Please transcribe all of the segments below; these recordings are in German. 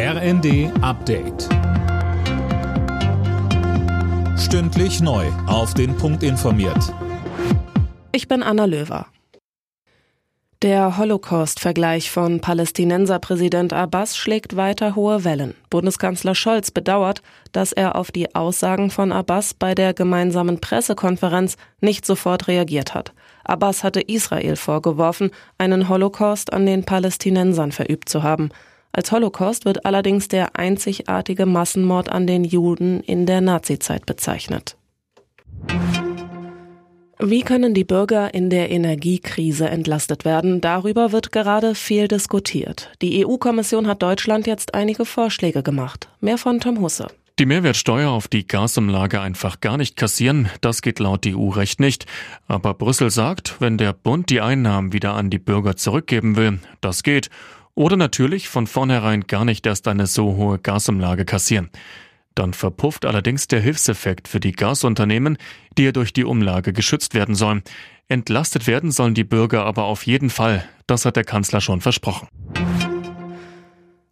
RND Update. Stündlich neu. Auf den Punkt informiert. Ich bin Anna Löwer. Der Holocaust-Vergleich von Palästinenserpräsident Abbas schlägt weiter hohe Wellen. Bundeskanzler Scholz bedauert, dass er auf die Aussagen von Abbas bei der gemeinsamen Pressekonferenz nicht sofort reagiert hat. Abbas hatte Israel vorgeworfen, einen Holocaust an den Palästinensern verübt zu haben. Als Holocaust wird allerdings der einzigartige Massenmord an den Juden in der Nazizeit bezeichnet. Wie können die Bürger in der Energiekrise entlastet werden? Darüber wird gerade viel diskutiert. Die EU-Kommission hat Deutschland jetzt einige Vorschläge gemacht. Mehr von Tom Husse. Die Mehrwertsteuer auf die Gasumlage einfach gar nicht kassieren, das geht laut EU-Recht nicht. Aber Brüssel sagt, wenn der Bund die Einnahmen wieder an die Bürger zurückgeben will, das geht. Oder natürlich von vornherein gar nicht erst eine so hohe Gasumlage kassieren. Dann verpufft allerdings der Hilfseffekt für die Gasunternehmen, die ja durch die Umlage geschützt werden sollen. Entlastet werden sollen die Bürger aber auf jeden Fall. Das hat der Kanzler schon versprochen.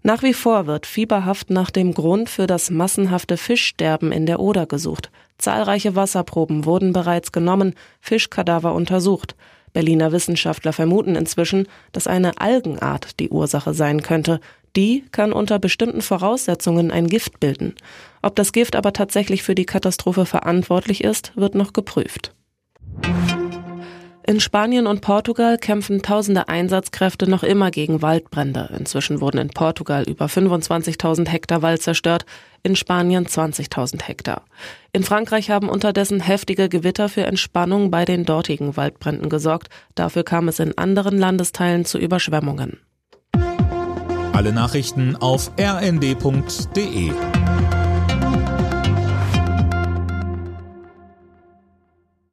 Nach wie vor wird fieberhaft nach dem Grund für das massenhafte Fischsterben in der Oder gesucht. Zahlreiche Wasserproben wurden bereits genommen, Fischkadaver untersucht. Berliner Wissenschaftler vermuten inzwischen, dass eine Algenart die Ursache sein könnte. Die kann unter bestimmten Voraussetzungen ein Gift bilden. Ob das Gift aber tatsächlich für die Katastrophe verantwortlich ist, wird noch geprüft. In Spanien und Portugal kämpfen tausende Einsatzkräfte noch immer gegen Waldbrände. Inzwischen wurden in Portugal über 25.000 Hektar Wald zerstört, in Spanien 20.000 Hektar. In Frankreich haben unterdessen heftige Gewitter für Entspannung bei den dortigen Waldbränden gesorgt. Dafür kam es in anderen Landesteilen zu Überschwemmungen. Alle Nachrichten auf rnd.de